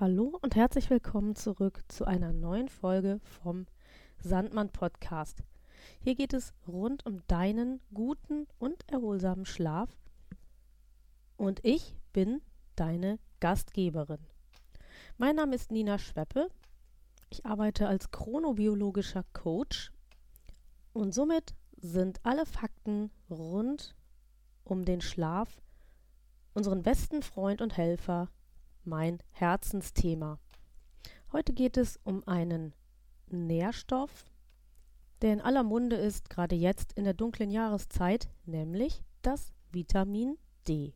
Hallo und herzlich willkommen zurück zu einer neuen Folge vom Sandmann Podcast. Hier geht es rund um deinen guten und erholsamen Schlaf. Und ich bin deine Gastgeberin. Mein Name ist Nina Schweppe. Ich arbeite als chronobiologischer Coach und somit sind alle Fakten rund um den Schlaf, unseren besten Freund und Helfer, mein Herzensthema. Heute geht es um einen Nährstoff, der in aller Munde ist, gerade jetzt in der dunklen Jahreszeit, nämlich das Vitamin D.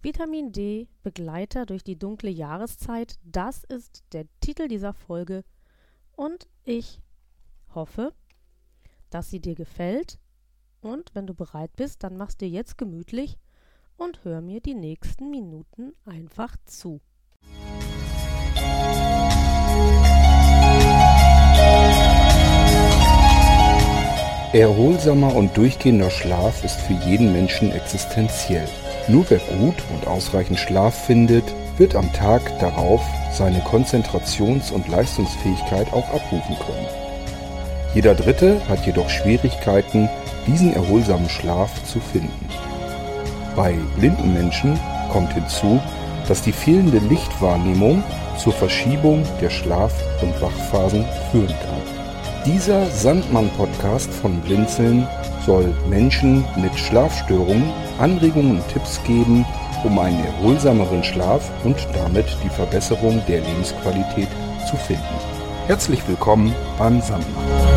Vitamin D, Begleiter durch die dunkle Jahreszeit, das ist der Titel dieser Folge und ich hoffe, dass sie dir gefällt und wenn du bereit bist, dann machst du dir jetzt gemütlich und hör mir die nächsten Minuten einfach zu. Erholsamer und durchgehender Schlaf ist für jeden Menschen existenziell. Nur wer gut und ausreichend Schlaf findet, wird am Tag darauf seine Konzentrations- und Leistungsfähigkeit auch abrufen können. Jeder Dritte hat jedoch Schwierigkeiten, diesen erholsamen Schlaf zu finden. Bei blinden Menschen kommt hinzu, dass die fehlende Lichtwahrnehmung zur Verschiebung der Schlaf- und Wachphasen führen kann. Dieser Sandmann-Podcast von Blinzeln soll Menschen mit Schlafstörungen Anregungen und Tipps geben, um einen erholsameren Schlaf und damit die Verbesserung der Lebensqualität zu finden. Herzlich willkommen beim Sandmann.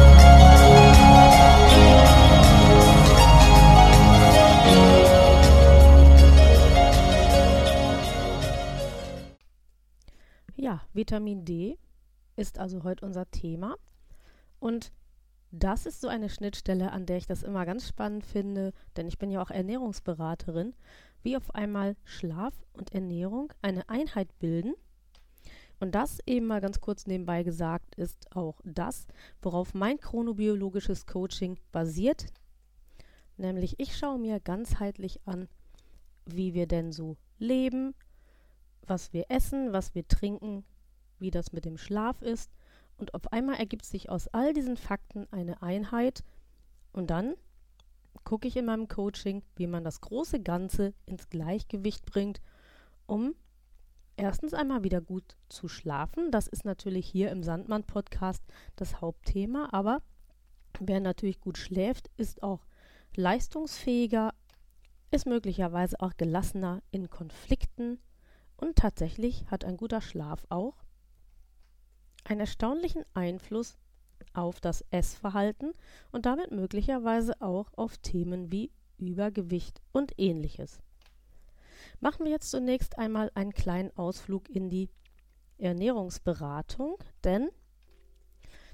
Ja, Vitamin D ist also heute unser Thema. Und das ist so eine Schnittstelle, an der ich das immer ganz spannend finde, denn ich bin ja auch Ernährungsberaterin, wie auf einmal Schlaf und Ernährung eine Einheit bilden. Und das eben mal ganz kurz nebenbei gesagt ist auch das, worauf mein chronobiologisches Coaching basiert. Nämlich ich schaue mir ganzheitlich an, wie wir denn so leben, was wir essen, was wir trinken, wie das mit dem Schlaf ist. Und auf einmal ergibt sich aus all diesen Fakten eine Einheit. Und dann gucke ich in meinem Coaching, wie man das große Ganze ins Gleichgewicht bringt, um erstens einmal wieder gut zu schlafen. Das ist natürlich hier im Sandmann-Podcast das Hauptthema. Aber wer natürlich gut schläft, ist auch leistungsfähiger, ist möglicherweise auch gelassener in Konflikten und tatsächlich hat ein guter Schlaf auch einen erstaunlichen Einfluss auf das Essverhalten und damit möglicherweise auch auf Themen wie Übergewicht und ähnliches. Machen wir jetzt zunächst einmal einen kleinen Ausflug in die Ernährungsberatung, denn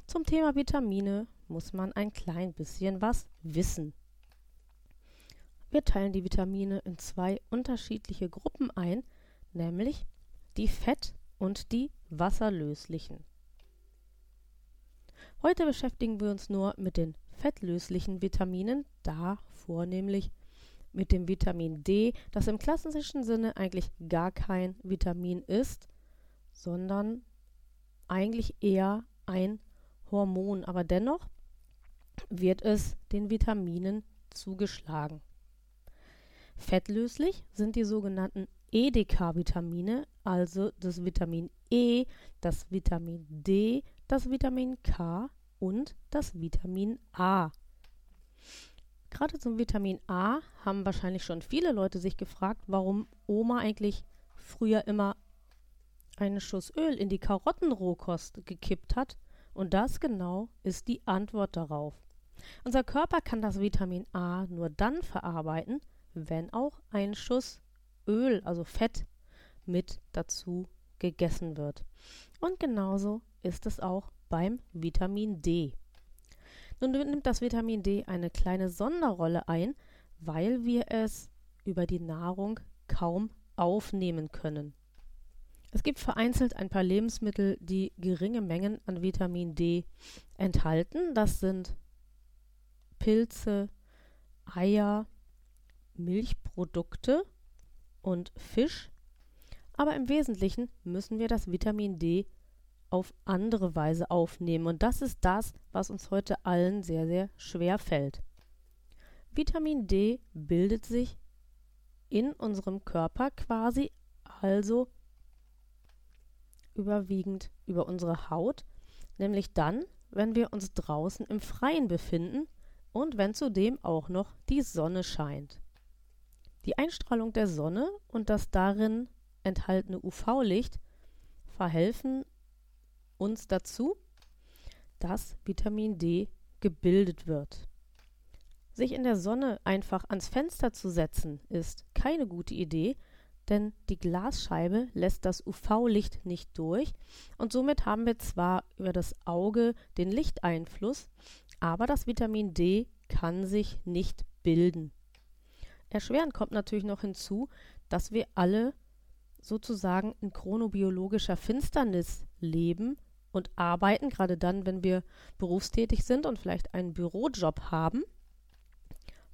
zum Thema Vitamine muss man ein klein bisschen was wissen. Wir teilen die Vitamine in zwei unterschiedliche Gruppen ein, nämlich die fett- und die wasserlöslichen. Heute beschäftigen wir uns nur mit den fettlöslichen Vitaminen, da vornehmlich mit dem Vitamin D, das im klassischen Sinne eigentlich gar kein Vitamin ist, sondern eigentlich eher ein Hormon. Aber dennoch wird es den Vitaminen zugeschlagen. Fettlöslich sind die sogenannten EDK-Vitamine, also das Vitamin E, das Vitamin D, das Vitamin K und das Vitamin A. Gerade zum Vitamin A haben wahrscheinlich schon viele Leute sich gefragt, warum Oma eigentlich früher immer einen Schuss Öl in die Karottenrohkost gekippt hat. Und das genau ist die Antwort darauf. Unser Körper kann das Vitamin A nur dann verarbeiten, wenn auch ein Schuss Öl, also Fett, mit dazu gegessen wird. Und genauso ist es auch beim Vitamin D. Nun nimmt das Vitamin D eine kleine Sonderrolle ein, weil wir es über die Nahrung kaum aufnehmen können. Es gibt vereinzelt ein paar Lebensmittel, die geringe Mengen an Vitamin D enthalten. Das sind Pilze, Eier, Milchprodukte und Fisch. Aber im Wesentlichen müssen wir das Vitamin D auf andere Weise aufnehmen. Und das ist das, was uns heute allen sehr, sehr schwer fällt. Vitamin D bildet sich in unserem Körper quasi, also überwiegend über unsere Haut, nämlich dann, wenn wir uns draußen im Freien befinden und wenn zudem auch noch die Sonne scheint. Die Einstrahlung der Sonne und das darin enthaltene UV-Licht verhelfen uns dazu, dass Vitamin D gebildet wird. Sich in der Sonne einfach ans Fenster zu setzen, ist keine gute Idee, denn die Glasscheibe lässt das UV-Licht nicht durch und somit haben wir zwar über das Auge den Lichteinfluss, aber das Vitamin D kann sich nicht bilden. Erschwerend kommt natürlich noch hinzu, dass wir alle sozusagen in chronobiologischer Finsternis leben und arbeiten, gerade dann, wenn wir berufstätig sind und vielleicht einen Bürojob haben.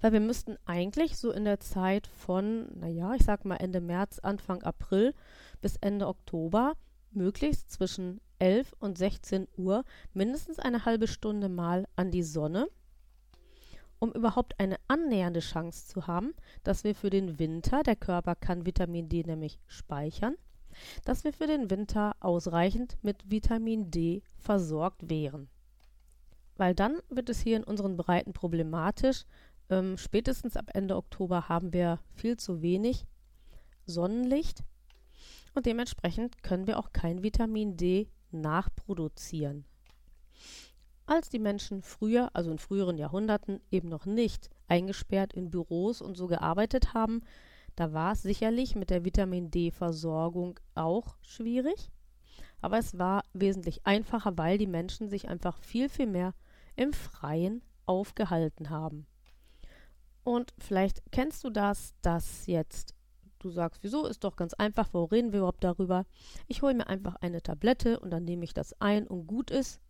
Weil wir müssten eigentlich so in der Zeit von, naja, ich sag mal Ende März, Anfang April bis Ende Oktober möglichst zwischen 11 und 16 Uhr mindestens eine halbe Stunde mal an die Sonne, um überhaupt eine annähernde Chance zu haben, dass wir für den Winter, der Körper kann Vitamin D nämlich speichern, dass wir für den Winter ausreichend mit Vitamin D versorgt wären. Weil dann wird es hier in unseren Breiten problematisch. Ähm, spätestens ab Ende Oktober haben wir viel zu wenig Sonnenlicht und dementsprechend können wir auch kein Vitamin D nachproduzieren. Als die Menschen früher, also in früheren Jahrhunderten, eben noch nicht eingesperrt in Büros und so gearbeitet haben, da war es sicherlich mit der Vitamin D-Versorgung auch schwierig. Aber es war wesentlich einfacher, weil die Menschen sich einfach viel, viel mehr im Freien aufgehalten haben. Und vielleicht kennst du das, dass jetzt du sagst, wieso ist doch ganz einfach, wo reden wir überhaupt darüber? Ich hole mir einfach eine Tablette und dann nehme ich das ein und gut ist.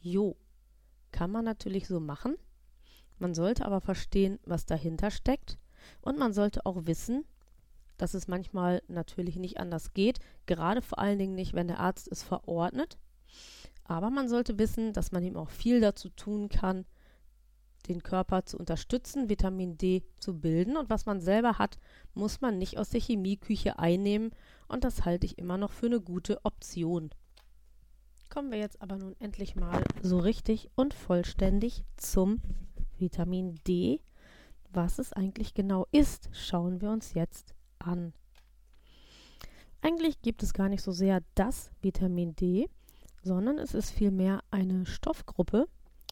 Jo, kann man natürlich so machen. Man sollte aber verstehen, was dahinter steckt. Und man sollte auch wissen, dass es manchmal natürlich nicht anders geht, gerade vor allen Dingen nicht, wenn der Arzt es verordnet. Aber man sollte wissen, dass man ihm auch viel dazu tun kann, den Körper zu unterstützen, Vitamin D zu bilden. Und was man selber hat, muss man nicht aus der Chemieküche einnehmen. Und das halte ich immer noch für eine gute Option. Kommen wir jetzt aber nun endlich mal so richtig und vollständig zum Vitamin D. Was es eigentlich genau ist, schauen wir uns jetzt an. Eigentlich gibt es gar nicht so sehr das Vitamin D, sondern es ist vielmehr eine Stoffgruppe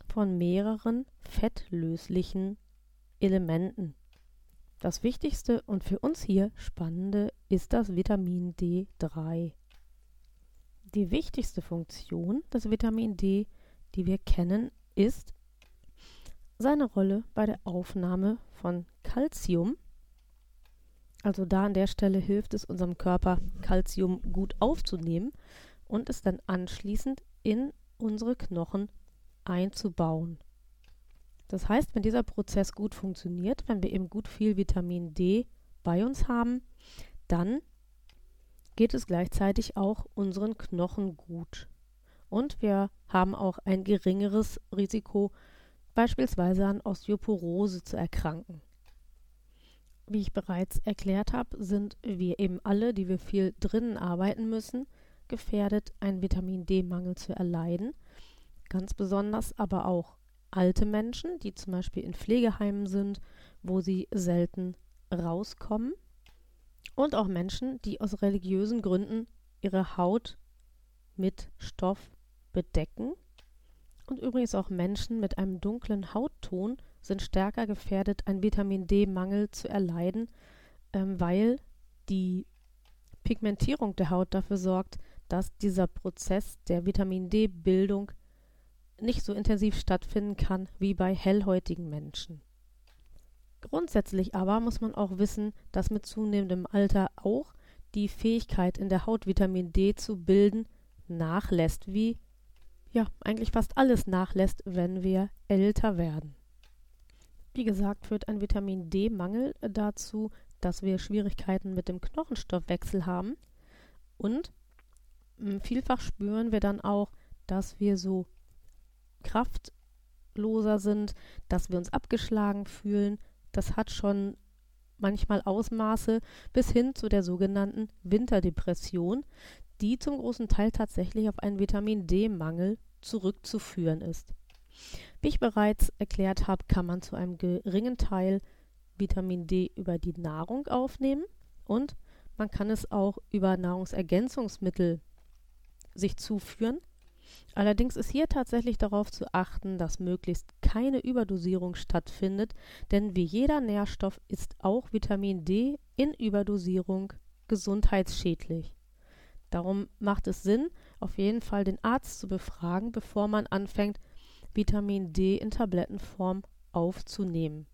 von mehreren fettlöslichen Elementen. Das wichtigste und für uns hier spannende ist das Vitamin D3. Die wichtigste Funktion des Vitamin D, die wir kennen, ist seine Rolle bei der Aufnahme von Calcium. Also da an der Stelle hilft es unserem Körper, Calcium gut aufzunehmen und es dann anschließend in unsere Knochen einzubauen. Das heißt, wenn dieser Prozess gut funktioniert, wenn wir eben gut viel Vitamin D bei uns haben, dann geht es gleichzeitig auch unseren Knochen gut. Und wir haben auch ein geringeres Risiko, beispielsweise an Osteoporose zu erkranken. Wie ich bereits erklärt habe, sind wir eben alle, die wir viel drinnen arbeiten müssen, gefährdet, einen Vitamin D-Mangel zu erleiden. Ganz besonders aber auch alte Menschen, die zum Beispiel in Pflegeheimen sind, wo sie selten rauskommen und auch Menschen, die aus religiösen Gründen ihre Haut mit Stoff bedecken. Und übrigens auch Menschen mit einem dunklen Hautton sind stärker gefährdet, einen Vitamin D-Mangel zu erleiden, ähm, weil die Pigmentierung der Haut dafür sorgt, dass dieser Prozess der Vitamin D-Bildung nicht so intensiv stattfinden kann wie bei hellhäutigen Menschen. Grundsätzlich aber muss man auch wissen, dass mit zunehmendem Alter auch die Fähigkeit in der Haut Vitamin D zu bilden nachlässt, wie ja eigentlich fast alles nachlässt, wenn wir älter werden. Wie gesagt, führt ein Vitamin D-Mangel dazu, dass wir Schwierigkeiten mit dem Knochenstoffwechsel haben. Und hm, vielfach spüren wir dann auch, dass wir so kraftloser sind, dass wir uns abgeschlagen fühlen. Das hat schon manchmal Ausmaße bis hin zu der sogenannten Winterdepression, die zum großen Teil tatsächlich auf einen Vitamin D-Mangel zurückzuführen ist. Wie ich bereits erklärt habe, kann man zu einem geringen Teil Vitamin D über die Nahrung aufnehmen und man kann es auch über Nahrungsergänzungsmittel sich zuführen. Allerdings ist hier tatsächlich darauf zu achten, dass möglichst keine Überdosierung stattfindet, denn wie jeder Nährstoff ist auch Vitamin D in Überdosierung gesundheitsschädlich. Darum macht es Sinn, auf jeden Fall den Arzt zu befragen, bevor man anfängt, Vitamin D in Tablettenform aufzunehmen.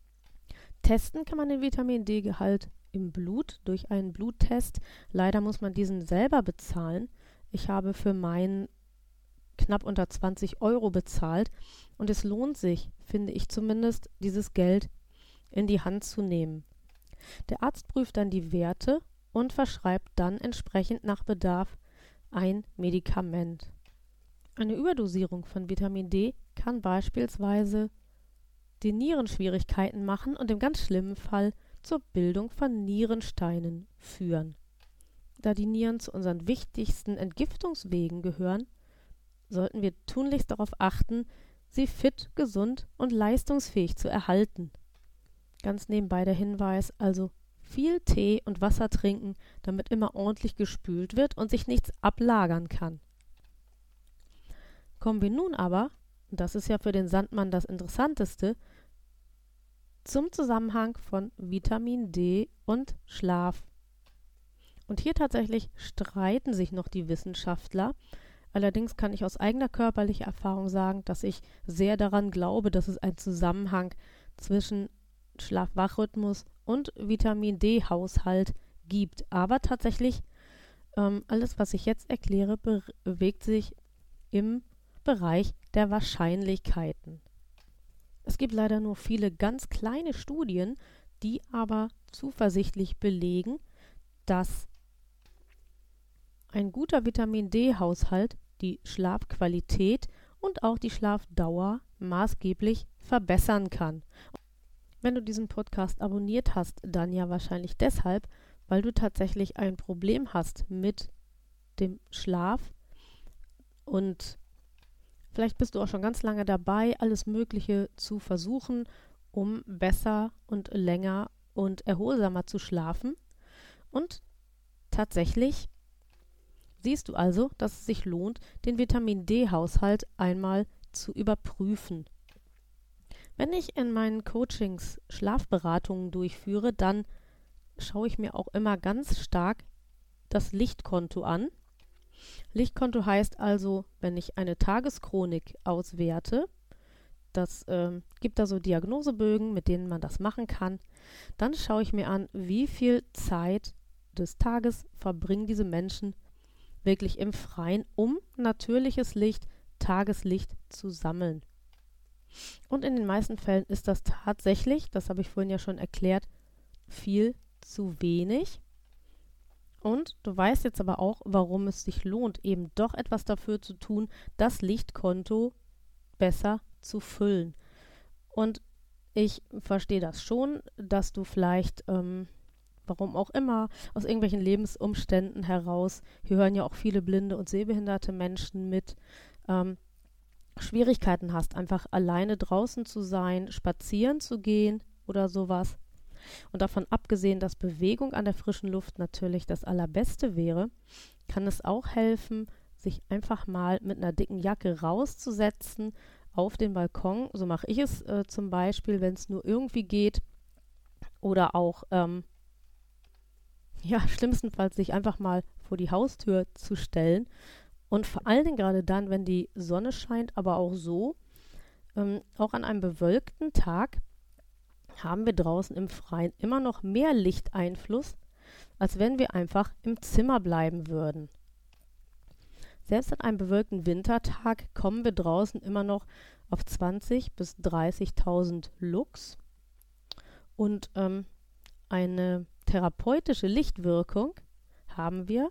Testen kann man den Vitamin D-Gehalt im Blut durch einen Bluttest. Leider muss man diesen selber bezahlen. Ich habe für meinen knapp unter 20 Euro bezahlt und es lohnt sich, finde ich zumindest, dieses Geld in die Hand zu nehmen. Der Arzt prüft dann die Werte und verschreibt dann entsprechend nach Bedarf ein Medikament. Eine Überdosierung von Vitamin D kann beispielsweise die Nierenschwierigkeiten machen und im ganz schlimmen Fall zur Bildung von Nierensteinen führen. Da die Nieren zu unseren wichtigsten Entgiftungswegen gehören, sollten wir tunlichst darauf achten, sie fit, gesund und leistungsfähig zu erhalten. Ganz nebenbei der Hinweis, also viel Tee und Wasser trinken, damit immer ordentlich gespült wird und sich nichts ablagern kann. Kommen wir nun aber, und das ist ja für den Sandmann das Interessanteste, zum Zusammenhang von Vitamin D und Schlaf. Und hier tatsächlich streiten sich noch die Wissenschaftler. Allerdings kann ich aus eigener körperlicher Erfahrung sagen, dass ich sehr daran glaube, dass es einen Zusammenhang zwischen Schlaf-Wach-Rhythmus und Vitamin D-Haushalt gibt. Aber tatsächlich, ähm, alles, was ich jetzt erkläre, bewegt sich im Bereich der Wahrscheinlichkeiten. Es gibt leider nur viele ganz kleine Studien, die aber zuversichtlich belegen, dass ein guter Vitamin D-Haushalt die Schlafqualität und auch die Schlafdauer maßgeblich verbessern kann. Wenn du diesen Podcast abonniert hast, dann ja wahrscheinlich deshalb, weil du tatsächlich ein Problem hast mit dem Schlaf und vielleicht bist du auch schon ganz lange dabei, alles Mögliche zu versuchen, um besser und länger und erholsamer zu schlafen. Und tatsächlich siehst du also, dass es sich lohnt, den Vitamin D-Haushalt einmal zu überprüfen. Wenn ich in meinen Coachings Schlafberatungen durchführe, dann schaue ich mir auch immer ganz stark das Lichtkonto an. Lichtkonto heißt also, wenn ich eine Tageschronik auswerte, das äh, gibt da so Diagnosebögen, mit denen man das machen kann, dann schaue ich mir an, wie viel Zeit des Tages verbringen diese Menschen wirklich im Freien, um natürliches Licht, Tageslicht zu sammeln. Und in den meisten Fällen ist das tatsächlich, das habe ich vorhin ja schon erklärt, viel zu wenig. Und du weißt jetzt aber auch, warum es sich lohnt, eben doch etwas dafür zu tun, das Lichtkonto besser zu füllen. Und ich verstehe das schon, dass du vielleicht, ähm, warum auch immer, aus irgendwelchen Lebensumständen heraus, hier hören ja auch viele blinde und sehbehinderte Menschen mit, ähm, Schwierigkeiten hast, einfach alleine draußen zu sein, spazieren zu gehen oder sowas. Und davon abgesehen, dass Bewegung an der frischen Luft natürlich das Allerbeste wäre, kann es auch helfen, sich einfach mal mit einer dicken Jacke rauszusetzen auf den Balkon. So mache ich es äh, zum Beispiel, wenn es nur irgendwie geht. Oder auch, ähm, ja, schlimmstenfalls sich einfach mal vor die Haustür zu stellen und vor allen Dingen gerade dann, wenn die Sonne scheint, aber auch so, ähm, auch an einem bewölkten Tag, haben wir draußen im Freien immer noch mehr Lichteinfluss, als wenn wir einfach im Zimmer bleiben würden. Selbst an einem bewölkten Wintertag kommen wir draußen immer noch auf 20.000 bis 30.000 Lux. Und ähm, eine therapeutische Lichtwirkung haben wir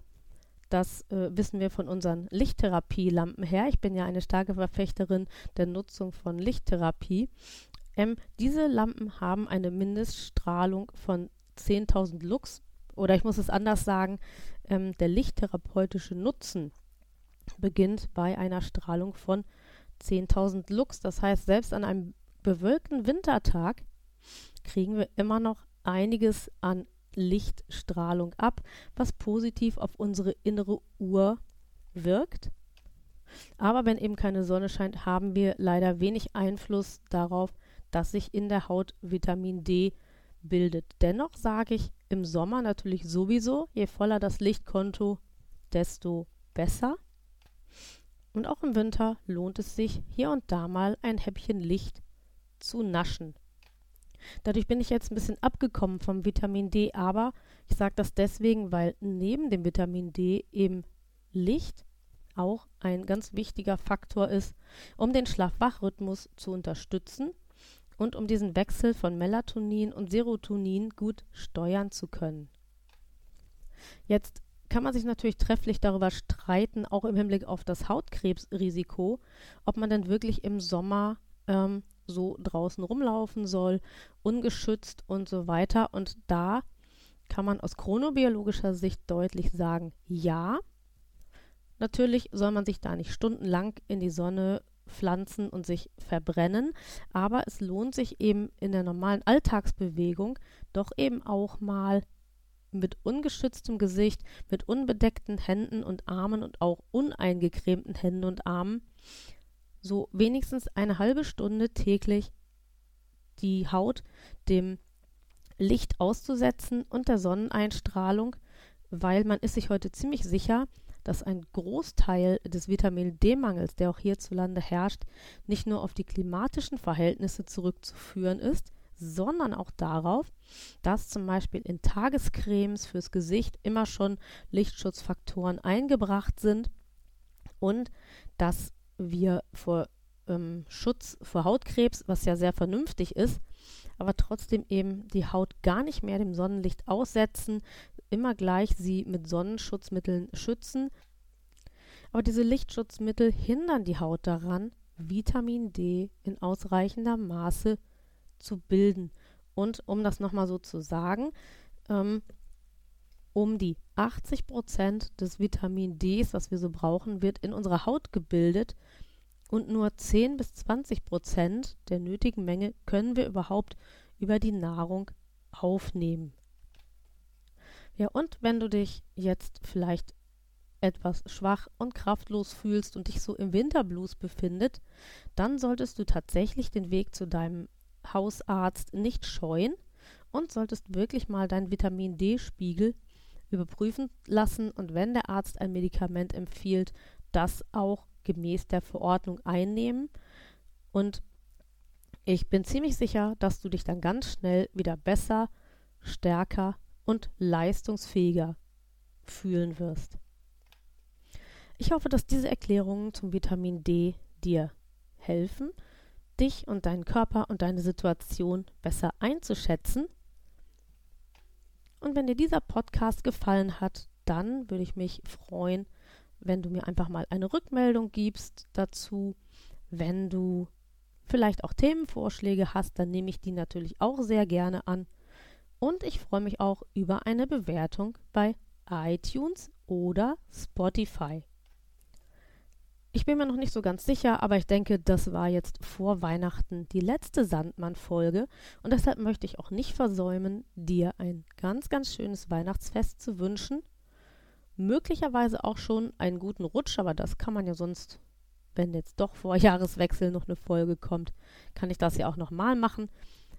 das äh, wissen wir von unseren Lichttherapielampen her. Ich bin ja eine starke Verfechterin der Nutzung von Lichttherapie. Ähm, diese Lampen haben eine Mindeststrahlung von 10.000 Lux. Oder ich muss es anders sagen, ähm, der lichttherapeutische Nutzen beginnt bei einer Strahlung von 10.000 Lux. Das heißt, selbst an einem bewölkten Wintertag kriegen wir immer noch einiges an Lichtstrahlung ab, was positiv auf unsere innere Uhr wirkt. Aber wenn eben keine Sonne scheint, haben wir leider wenig Einfluss darauf, dass sich in der Haut Vitamin D bildet. Dennoch sage ich im Sommer natürlich sowieso, je voller das Lichtkonto, desto besser. Und auch im Winter lohnt es sich, hier und da mal ein Häppchen Licht zu naschen. Dadurch bin ich jetzt ein bisschen abgekommen vom Vitamin D, aber ich sage das deswegen, weil neben dem Vitamin D eben Licht auch ein ganz wichtiger Faktor ist, um den Schlaf-Wach-Rhythmus zu unterstützen und um diesen Wechsel von Melatonin und Serotonin gut steuern zu können. Jetzt kann man sich natürlich trefflich darüber streiten, auch im Hinblick auf das Hautkrebsrisiko, ob man denn wirklich im Sommer ähm, so draußen rumlaufen soll, ungeschützt und so weiter. Und da kann man aus chronobiologischer Sicht deutlich sagen, ja. Natürlich soll man sich da nicht stundenlang in die Sonne pflanzen und sich verbrennen, aber es lohnt sich eben in der normalen Alltagsbewegung doch eben auch mal mit ungeschütztem Gesicht, mit unbedeckten Händen und Armen und auch uneingecremten Händen und Armen so wenigstens eine halbe Stunde täglich die Haut dem Licht auszusetzen und der Sonneneinstrahlung, weil man ist sich heute ziemlich sicher, dass ein Großteil des Vitamin D-Mangels, der auch hierzulande herrscht, nicht nur auf die klimatischen Verhältnisse zurückzuführen ist, sondern auch darauf, dass zum Beispiel in Tagescremes fürs Gesicht immer schon Lichtschutzfaktoren eingebracht sind und dass wir vor ähm, Schutz vor Hautkrebs, was ja sehr vernünftig ist, aber trotzdem eben die Haut gar nicht mehr dem Sonnenlicht aussetzen, immer gleich sie mit Sonnenschutzmitteln schützen. Aber diese Lichtschutzmittel hindern die Haut daran, Vitamin D in ausreichender Maße zu bilden. Und um das nochmal so zu sagen, ähm, um die 80 Prozent des Vitamin Ds, was wir so brauchen, wird in unserer Haut gebildet und nur 10 bis 20 Prozent der nötigen Menge können wir überhaupt über die Nahrung aufnehmen. Ja, und wenn du dich jetzt vielleicht etwas schwach und kraftlos fühlst und dich so im Winterblues befindet, dann solltest du tatsächlich den Weg zu deinem Hausarzt nicht scheuen und solltest wirklich mal deinen Vitamin D-Spiegel überprüfen lassen und wenn der Arzt ein Medikament empfiehlt, das auch gemäß der Verordnung einnehmen. Und ich bin ziemlich sicher, dass du dich dann ganz schnell wieder besser, stärker und leistungsfähiger fühlen wirst. Ich hoffe, dass diese Erklärungen zum Vitamin D dir helfen, dich und deinen Körper und deine Situation besser einzuschätzen und wenn dir dieser Podcast gefallen hat, dann würde ich mich freuen, wenn du mir einfach mal eine Rückmeldung gibst dazu. Wenn du vielleicht auch Themenvorschläge hast, dann nehme ich die natürlich auch sehr gerne an. Und ich freue mich auch über eine Bewertung bei iTunes oder Spotify. Ich bin mir noch nicht so ganz sicher, aber ich denke, das war jetzt vor Weihnachten die letzte Sandmann-Folge und deshalb möchte ich auch nicht versäumen, dir ein ganz, ganz schönes Weihnachtsfest zu wünschen. Möglicherweise auch schon einen guten Rutsch, aber das kann man ja sonst, wenn jetzt doch vor Jahreswechsel noch eine Folge kommt, kann ich das ja auch nochmal machen.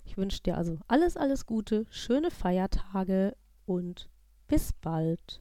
Ich wünsche dir also alles, alles Gute, schöne Feiertage und bis bald.